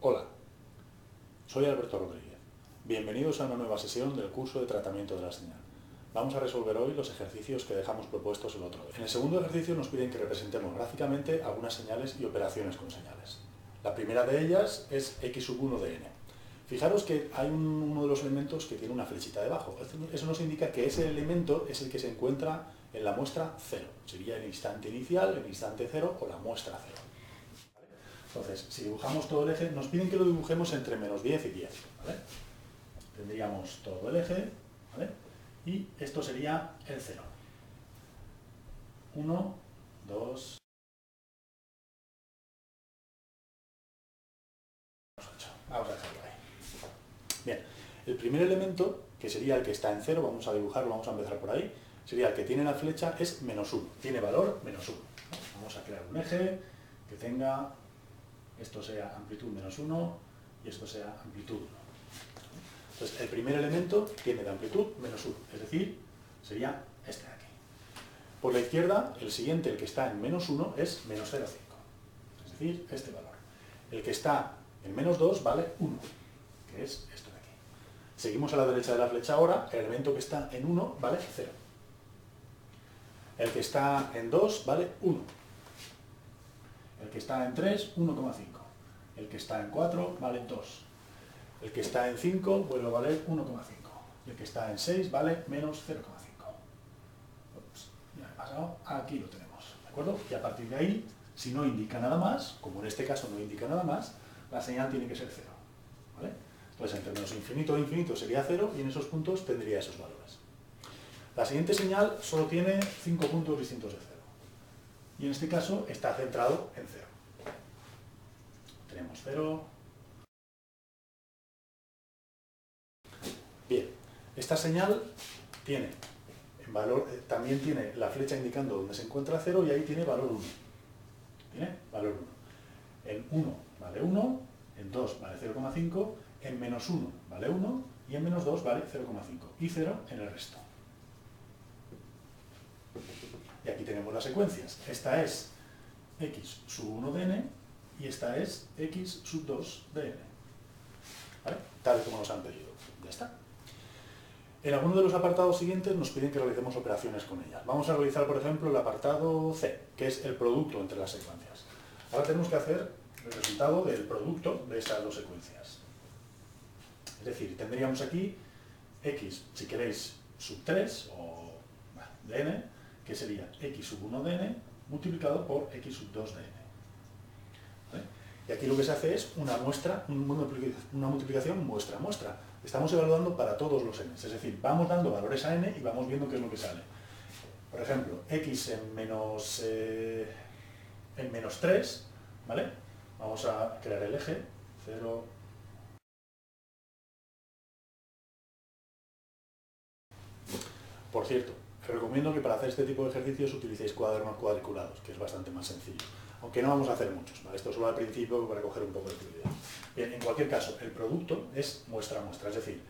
Hola, soy Alberto Rodríguez. Bienvenidos a una nueva sesión del curso de tratamiento de la señal. Vamos a resolver hoy los ejercicios que dejamos propuestos el otro día. En el segundo ejercicio nos piden que representemos gráficamente algunas señales y operaciones con señales. La primera de ellas es x sub 1 de n. Fijaros que hay uno de los elementos que tiene una flechita debajo. Eso nos indica que ese elemento es el que se encuentra en la muestra 0. Sería el instante inicial, el instante 0 o la muestra 0. Entonces, si dibujamos todo el eje, nos piden que lo dibujemos entre menos 10 y 10. Tendríamos todo el eje, y esto sería el 0. 1, 2, 8. Vamos a dejarlo ahí. Bien, el primer elemento, que sería el que está en 0, vamos a dibujarlo, vamos a empezar por ahí, sería el que tiene la flecha, es menos 1. Tiene valor menos 1. Vamos a crear un eje que tenga, esto sea amplitud menos 1 y esto sea amplitud 1. Entonces, el primer elemento tiene de amplitud menos 1, es decir, sería este de aquí. Por la izquierda, el siguiente, el que está en menos 1, es menos 0,5, es decir, este valor. El que está en menos 2 vale 1, que es esto de aquí. Seguimos a la derecha de la flecha ahora, el elemento que está en 1 vale 0. El que está en 2 vale 1. El que está en 3, 1,5. El que está en 4 vale 2. El que está en 5 vuelve a valer 1,5. Y el que está en 6 vale menos 0,5. Ya he pasado, aquí lo tenemos. ¿De acuerdo? Y a partir de ahí, si no indica nada más, como en este caso no indica nada más, la señal tiene que ser 0. ¿vale? Entonces, entre menos infinito e infinito sería 0 y en esos puntos tendría esos valores. La siguiente señal solo tiene 5 puntos distintos de 0. Y en este caso está centrado en 0. Tenemos 0, Bien, esta señal tiene valor, eh, también tiene la flecha indicando dónde se encuentra 0 y ahí tiene valor 1. ¿Tiene? Valor 1. En 1 vale 1, en 2 vale 0,5, en menos 1 vale 1 y en menos 2 vale 0,5 y 0 en el resto. Y aquí tenemos las secuencias. Esta es x sub 1 de n y esta es x sub 2 de n. Tal como nos han pedido. Ya está. En alguno de los apartados siguientes nos piden que realicemos operaciones con ellas. Vamos a realizar, por ejemplo, el apartado C, que es el producto entre las secuencias. Ahora tenemos que hacer el resultado del producto de esas dos secuencias. Es decir, tendríamos aquí x, si queréis, sub 3 o de n, que sería x sub 1 de n multiplicado por x sub 2 de n. Y aquí lo que se hace es una muestra, una multiplicación muestra-muestra. Estamos evaluando para todos los n, es decir, vamos dando valores a n y vamos viendo qué es lo que sale. Por ejemplo, x en menos, eh, en menos 3, ¿vale? Vamos a crear el eje, 0, Por cierto, recomiendo que para hacer este tipo de ejercicios utilicéis cuadernos cuadriculados, que es bastante más sencillo aunque no vamos a hacer muchos, esto solo al principio para coger un poco de fluidez. Bien, en cualquier caso, el producto es muestra-muestra, es decir,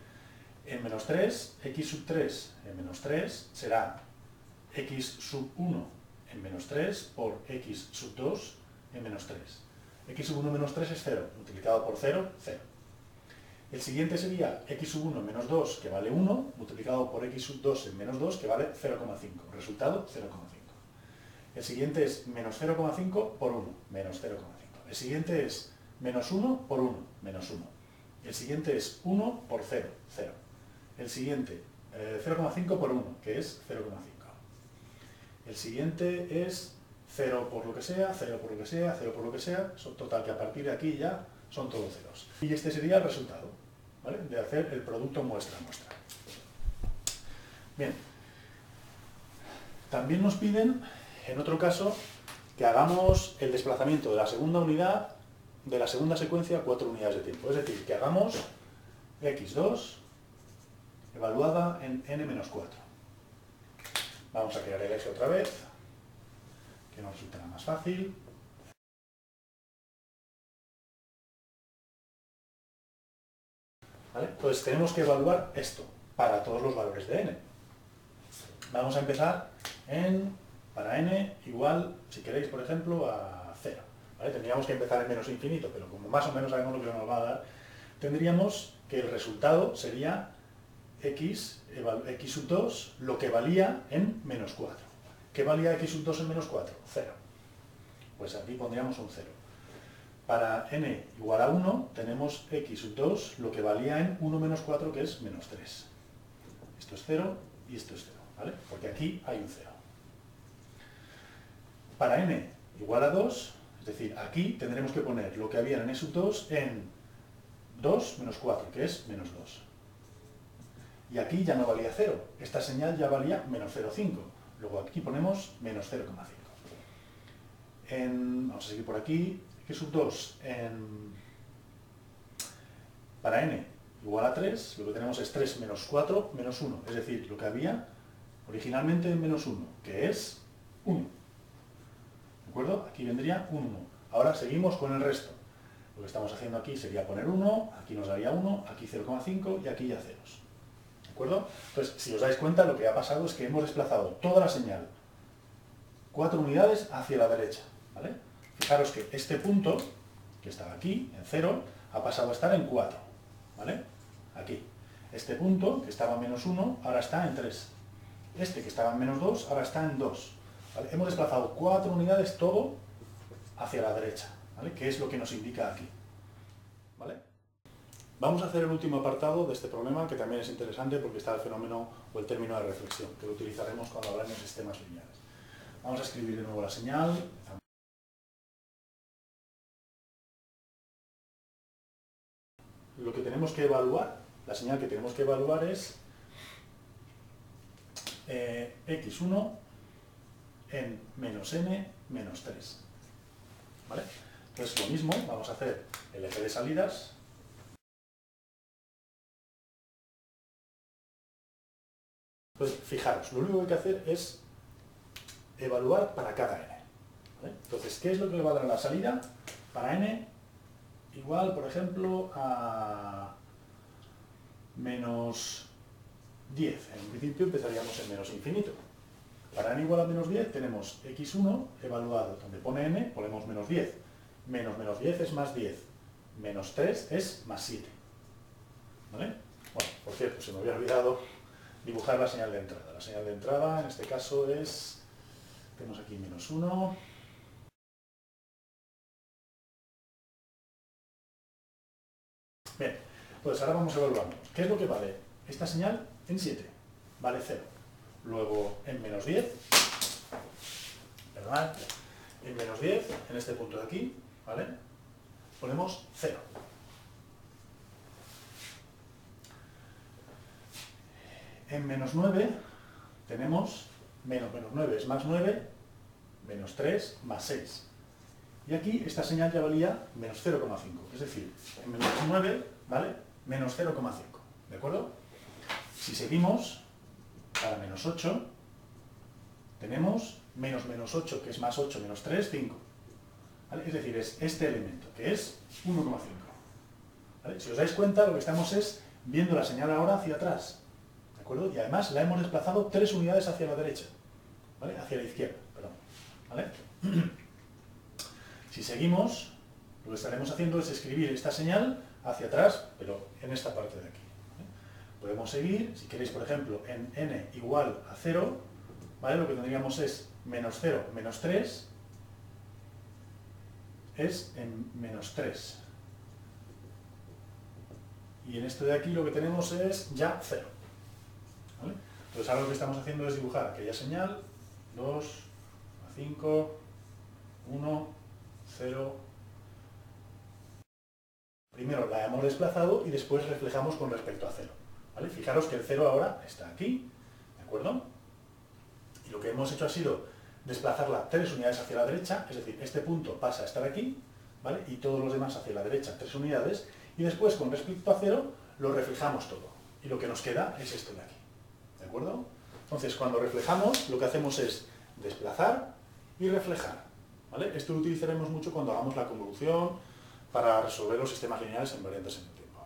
en menos 3, x sub 3 en menos 3 será x sub 1 en menos 3 por x sub 2 en menos 3. x sub 1 menos 3 es 0, multiplicado por 0, 0. El siguiente sería x sub 1 menos 2, que vale 1, multiplicado por x sub 2 en menos 2, que vale 0,5. Resultado, 0,5. El siguiente es menos 0,5 por 1, menos 0,5. El siguiente es menos 1 por 1, menos 1. El siguiente es 1 por 0, 0. El siguiente, 0,5 eh, por 1, que es 0,5. El siguiente es 0 por lo que sea, 0 por lo que sea, 0 por lo que sea, total que a partir de aquí ya son todos ceros. Y este sería el resultado. De hacer el producto muestra-muestra. Bien. También nos piden en otro caso, que hagamos el desplazamiento de la segunda unidad, de la segunda secuencia, cuatro unidades de tiempo. Es decir, que hagamos x2 evaluada en n-4. Vamos a crear el eje otra vez, que nos resultará más fácil. ¿Vale? Entonces tenemos que evaluar esto para todos los valores de n. Vamos a empezar en para n igual, si queréis, por ejemplo, a 0. Tendríamos que empezar en menos infinito, pero como más o menos sabemos lo que nos va a dar, tendríamos que el resultado sería x, x sub 2, lo que valía en menos 4. ¿Qué valía x sub 2 en menos 4? 0. Pues aquí pondríamos un 0. Para n igual a 1 tenemos x sub 2, lo que valía en 1 menos 4, que es menos 3. Esto es 0 y esto es 0, ¿vale? Porque aquí hay un 0. Para n igual a 2, es decir, aquí tendremos que poner lo que había en n sub 2 en 2 menos 4, que es menos 2. Y aquí ya no valía 0, esta señal ya valía menos 0,5. Luego aquí ponemos menos 0,5. Vamos a seguir por aquí, x sub 2 en, para n igual a 3, lo que tenemos es 3 menos 4 menos 1, es decir, lo que había originalmente en menos 1, que es 1 acuerdo? Aquí vendría un 1. Ahora seguimos con el resto. Lo que estamos haciendo aquí sería poner 1, aquí nos daría 1, aquí 0,5 y aquí ya ceros. ¿De acuerdo? Entonces, si os dais cuenta, lo que ha pasado es que hemos desplazado toda la señal 4 unidades hacia la derecha. ¿vale? Fijaros que este punto, que estaba aquí, en 0, ha pasado a estar en 4. ¿Vale? Aquí. Este punto, que estaba en menos 1, ahora está en 3. Este, que estaba en menos 2, ahora está en 2. Hemos desplazado cuatro unidades todo hacia la derecha, ¿vale? que es lo que nos indica aquí. ¿vale? Vamos a hacer el último apartado de este problema, que también es interesante porque está el fenómeno o el término de reflexión, que lo utilizaremos cuando hablamos de sistemas lineales. Vamos a escribir de nuevo la señal. Lo que tenemos que evaluar, la señal que tenemos que evaluar es eh, x1 en menos n menos 3. ¿Vale? Entonces lo mismo, vamos a hacer el eje de salidas. Pues fijaros, lo único que hay que hacer es evaluar para cada n. Entonces, ¿qué es lo que le va a dar la salida? Para n igual, por ejemplo, a menos 10. En principio empezaríamos en menos infinito. Para n igual a menos 10 tenemos x1 evaluado, donde pone n ponemos menos 10. Menos menos 10 es más 10. Menos 3 es más 7. ¿Vale? Bueno, por cierto, se me había olvidado dibujar la señal de entrada. La señal de entrada en este caso es, tenemos aquí menos 1, pues ahora vamos evaluando. ¿Qué es lo que vale esta señal en 7? Vale 0. Luego en menos 10, ¿verdad? En menos 10, en este punto de aquí, ¿vale? Ponemos 0. En menos 9 tenemos menos menos 9 es más 9, menos 3 más 6. Y aquí esta señal ya valía menos 0,5. Es decir, en menos 9, ¿vale? Menos 0,5. ¿De acuerdo? Si seguimos, para menos 8, tenemos menos menos 8, que es más 8 menos 3, 5. Es decir, es este elemento, que es 1,5. Si os dais cuenta, lo que estamos es viendo la señal ahora hacia atrás. ¿De acuerdo? Y además la hemos desplazado 3 unidades hacia la derecha. ¿Vale? Hacia la izquierda, perdón. ¿Vale? Si seguimos, lo que estaremos haciendo es escribir esta señal hacia atrás, pero en esta parte de aquí. Podemos seguir, si queréis, por ejemplo, en n igual a 0, ¿vale? Lo que tendríamos es menos 0 menos 3 es en menos 3. Y en esto de aquí lo que tenemos es ya 0. ¿vale? Entonces ahora lo que estamos haciendo es dibujar aquella señal, 2, 5, 1, 0. Primero la hemos desplazado y después reflejamos con respecto a 0. Fijaros que el 0 ahora está aquí, ¿de acuerdo? Y lo que hemos hecho ha sido desplazarla tres unidades hacia la derecha, es decir, este punto pasa a estar aquí, ¿vale? Y todos los demás hacia la derecha, tres unidades, y después con respecto a 0 lo reflejamos todo. Y lo que nos queda es esto de aquí, ¿de acuerdo? Entonces, cuando reflejamos, lo que hacemos es desplazar y reflejar, ¿vale? Esto lo utilizaremos mucho cuando hagamos la convolución para resolver los sistemas lineales en variantes en el tiempo.